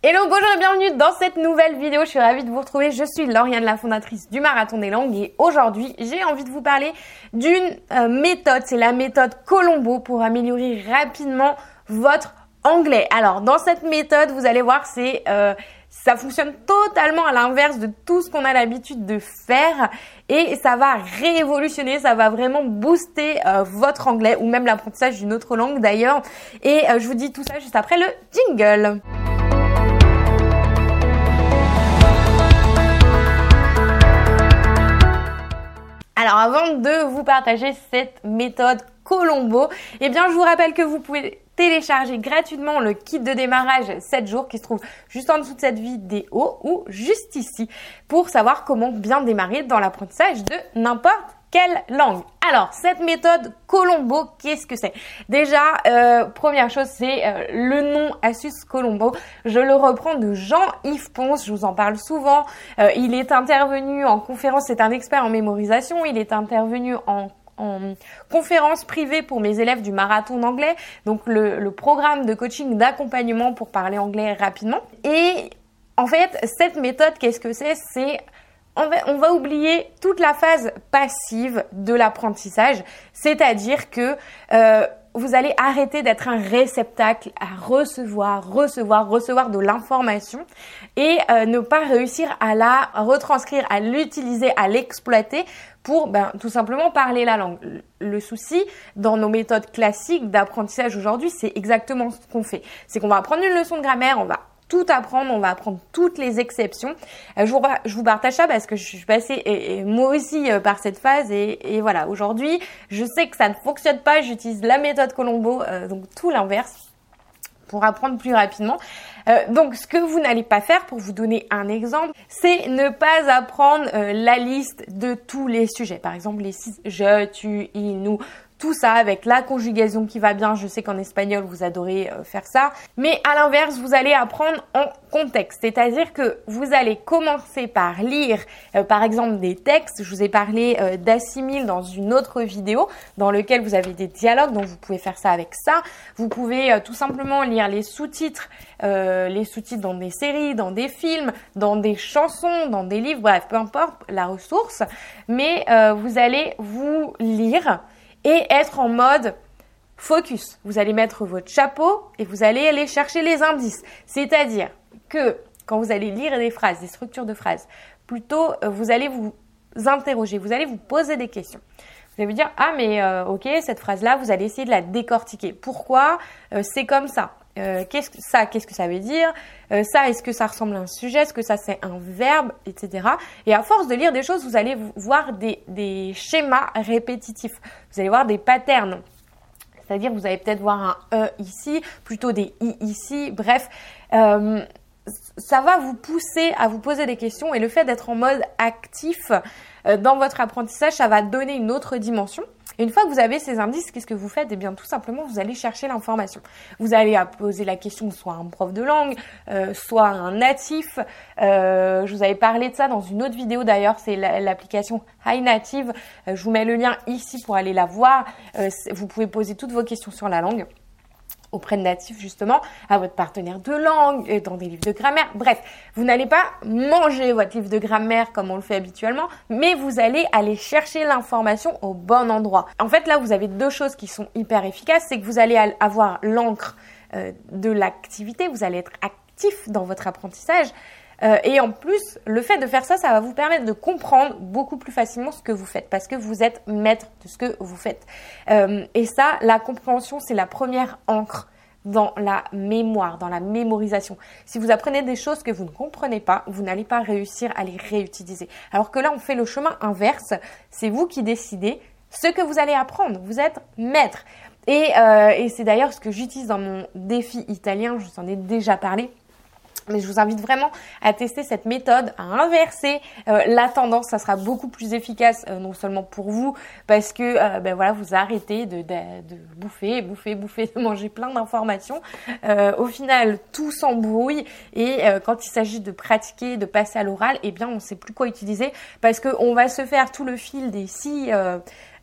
Hello, bonjour et bienvenue dans cette nouvelle vidéo. Je suis ravie de vous retrouver. Je suis Lauriane, la fondatrice du Marathon des Langues et aujourd'hui, j'ai envie de vous parler d'une euh, méthode. C'est la méthode Colombo pour améliorer rapidement votre anglais. Alors, dans cette méthode, vous allez voir, c'est euh, ça fonctionne totalement à l'inverse de tout ce qu'on a l'habitude de faire et ça va révolutionner, ça va vraiment booster euh, votre anglais ou même l'apprentissage d'une autre langue d'ailleurs. Et je vous dis tout ça juste après le jingle. De vous partager cette méthode Colombo, eh bien je vous rappelle que vous pouvez télécharger gratuitement le kit de démarrage 7 jours qui se trouve juste en dessous de cette vidéo ou juste ici pour savoir comment bien démarrer dans l'apprentissage de n'importe quelle langue? Alors, cette méthode Colombo, qu'est-ce que c'est? Déjà, euh, première chose, c'est euh, le nom Asus Colombo. Je le reprends de Jean-Yves Ponce, je vous en parle souvent. Euh, il est intervenu en conférence, c'est un expert en mémorisation, il est intervenu en conférence privée pour mes élèves du marathon d'anglais, donc le, le programme de coaching d'accompagnement pour parler anglais rapidement. Et en fait, cette méthode, qu'est-ce que c'est? C'est on va, oublier toute la phase passive de l'apprentissage, c'est-à-dire que euh, vous allez arrêter d'être un réceptacle à recevoir, recevoir, recevoir de l'information et euh, ne pas réussir à la retranscrire, à l'utiliser, à l'exploiter pour ben, tout simplement parler la langue. Le souci dans nos méthodes classiques d'apprentissage aujourd'hui, c'est exactement ce qu'on fait. C'est qu'on va apprendre une leçon de grammaire, on va tout apprendre, on va apprendre toutes les exceptions. Euh, je, vous, je vous partage ça parce que je suis passée et, moi aussi euh, par cette phase et, voilà, aujourd'hui, je sais que ça ne fonctionne pas, j'utilise la méthode Colombo, euh, donc tout l'inverse pour apprendre plus rapidement. donc, ce que vous n'allez pas faire, pour vous donner un exemple, c'est ne pas apprendre la liste de tous les sujets. Par exemple, les six je, tu, il, nous, tout ça avec la conjugaison qui va bien. Je sais qu'en espagnol, vous adorez euh, faire ça. Mais à l'inverse, vous allez apprendre en contexte. C'est-à-dire que vous allez commencer par lire, euh, par exemple, des textes. Je vous ai parlé euh, d'assimile dans une autre vidéo dans lequel vous avez des dialogues. Donc, vous pouvez faire ça avec ça. Vous pouvez tout simplement lire les sous-titres, les sous-titres dans des séries, dans des films, dans des chansons, dans des livres. Bref, peu importe la ressource. Mais vous allez vous lire et être en mode focus. Vous allez mettre votre chapeau et vous allez aller chercher les indices. C'est-à-dire que quand vous allez lire des phrases, des structures de phrases, plutôt euh, vous allez vous interroger, vous allez vous poser des questions. Vous allez vous dire ah mais euh, ok cette phrase là vous allez essayer de la décortiquer. Pourquoi? Euh, c'est comme ça euh, qu'est-ce que ça, qu'est-ce que ça veut dire? Euh, Ça, est-ce que ça ressemble à un sujet? Est-ce que ça c'est un verbe, etc. Et à force de lire des choses, vous allez voir des, schémas répétitifs. Vous allez voir des patterns. C'est-à-dire, vous allez peut-être voir un E ici, plutôt des I ici. Bref, euh, ça va vous pousser à vous poser des questions et le fait d'être en mode actif dans votre apprentissage, ça va donner une autre dimension. Une fois que vous avez ces indices, qu'est-ce que vous faites? Eh bien, tout simplement, vous allez chercher l'information. Vous allez poser la question soit à un prof de langue, euh, soit à un natif. Euh, je vous avais parlé de ça dans une autre vidéo d'ailleurs, c'est l'application High Native. Euh, je vous mets le lien ici pour aller la voir. vous pouvez poser toutes vos questions sur la langue auprès de natifs justement, à votre partenaire de langue, dans des livres de grammaire. Bref, vous n'allez pas manger votre livre de grammaire comme on le fait habituellement, mais vous allez aller chercher l'information au bon endroit. En fait, là, vous avez deux choses qui sont hyper efficaces, c'est que vous allez avoir l'encre euh, de l'activité, vous allez être actif dans votre apprentissage, euh, et en plus, le fait de faire ça, ça va vous permettre de comprendre beaucoup plus facilement ce que vous faites parce que vous êtes maître de ce que vous faites. Euh, et ça, la compréhension, c'est la première encre dans la mémoire, dans la mémorisation. Si vous apprenez des choses que vous ne comprenez pas, vous n'allez pas réussir à les réutiliser. Alors que là, on fait le chemin inverse. C'est vous qui décidez ce que vous allez apprendre. Vous êtes maître. Et, euh, et c'est d'ailleurs ce que j'utilise dans mon défi italien. Je vous en ai déjà parlé. Mais je vous invite vraiment à tester cette méthode, à inverser euh, la tendance. Ça sera beaucoup plus efficace, euh, non seulement pour vous, parce que euh, ben voilà, vous arrêtez de, de, bouffer, bouffer, bouffer, de manger plein d'informations. au final, tout s'embrouille et quand il s'agit de pratiquer, de passer à l'oral, eh bien, on ne sait plus quoi utiliser parce qu'on va se faire tout le fil des six.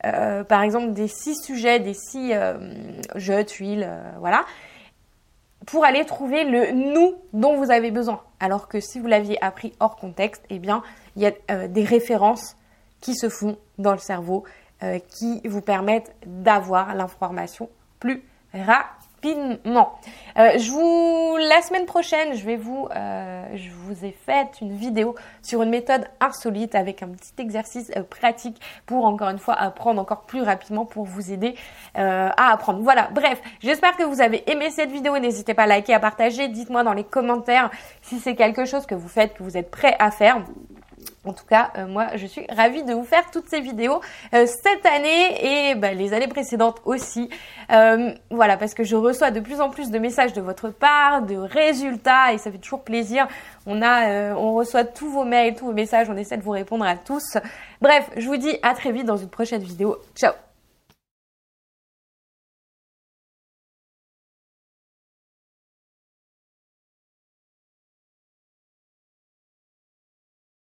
par exemple des six sujets, des six je, tuiles, voilà pour aller trouver le nous dont vous avez besoin. Alors que si vous l'aviez appris hors contexte, eh bien, il y a euh, des références qui se font dans le cerveau euh, qui vous permettent d'avoir l'information plus rapidement rapidement. Euh, je vous, la semaine prochaine, je vais vous, euh, je vous ai fait une vidéo sur une méthode insolite avec un petit exercice euh, pratique pour encore une fois apprendre encore plus rapidement pour vous aider à apprendre. Voilà. Bref, j'espère que vous avez aimé cette vidéo. N'hésitez pas à liker, à partager. Dites-moi dans les commentaires si c'est quelque chose que vous faites, que vous êtes prêt à faire. En tout cas, euh, moi, je suis ravie de vous faire toutes ces vidéos euh, cette année et bah, les années précédentes aussi. Euh, voilà, parce que je reçois de plus en plus de messages de votre part, de résultats et ça fait toujours plaisir. On a, on reçoit tous vos mails, tous vos messages, on essaie de vous répondre à tous. Bref, je vous dis à très vite dans une prochaine vidéo. Ciao